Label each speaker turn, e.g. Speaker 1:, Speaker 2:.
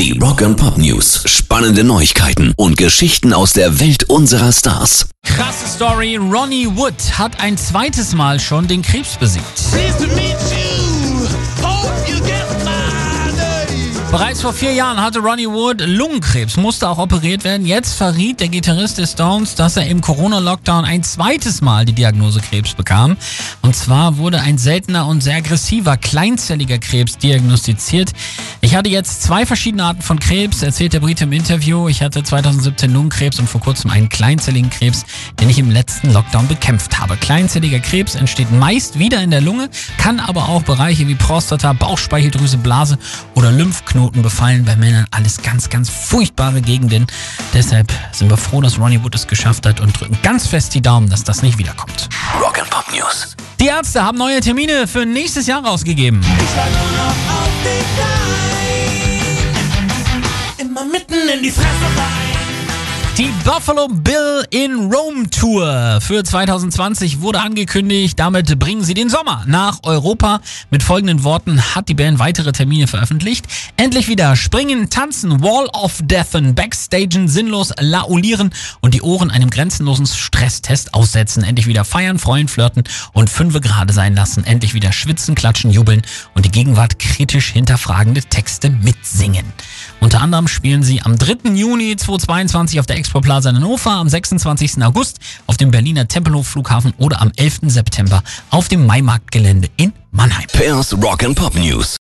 Speaker 1: Die Rock and Pop News. Spannende Neuigkeiten und Geschichten aus der Welt unserer Stars.
Speaker 2: Krasse Story. Ronnie Wood hat ein zweites Mal schon den Krebs besiegt. Bereits vor vier Jahren hatte Ronnie Wood Lungenkrebs, musste auch operiert werden. Jetzt verriet der Gitarrist des Stones, dass er im Corona-Lockdown ein zweites Mal die Diagnose Krebs bekam. Und zwar wurde ein seltener und sehr aggressiver, kleinzelliger Krebs diagnostiziert. Ich hatte jetzt zwei verschiedene Arten von Krebs, erzählt der Brite im Interview. Ich hatte 2017 Lungenkrebs und vor kurzem einen kleinzelligen Krebs, den ich im letzten Lockdown bekämpft habe. Kleinzelliger Krebs entsteht meist wieder in der Lunge, kann aber auch Bereiche wie Prostata, Bauchspeicheldrüse, Blase oder Lymphknoten Knoten befallen bei Männern. Alles ganz, ganz furchtbare Gegenden. Deshalb sind wir froh, dass Ronnie Wood es geschafft hat und drücken ganz fest die Daumen, dass das nicht wiederkommt.
Speaker 1: Rock'n'Pop News.
Speaker 2: Die Ärzte haben neue Termine für nächstes Jahr rausgegeben.
Speaker 3: Ich war nur noch auf den Bein. Immer mitten in die Fresse rein.
Speaker 2: Die Buffalo Bill in Rome Tour für 2020 wurde angekündigt. Damit bringen sie den Sommer nach Europa. Mit folgenden Worten hat die Band weitere Termine veröffentlicht. Endlich wieder springen, tanzen, Wall of Deathen, Backstagen, sinnlos laulieren und die Ohren einem grenzenlosen Stresstest aussetzen. Endlich wieder feiern, freuen, flirten und fünfe gerade sein lassen. Endlich wieder schwitzen, klatschen, jubeln und die Gegenwart kritisch hinterfragende Texte mitsingen. Unter anderem spielen sie am 3. Juni 2022 auf der Expo Plaza in Hannover, am 26. August auf dem Berliner Tempelhof Flughafen oder am 11. September auf dem Maimarktgelände in Mannheim.
Speaker 1: Pairs Rock and Pop News.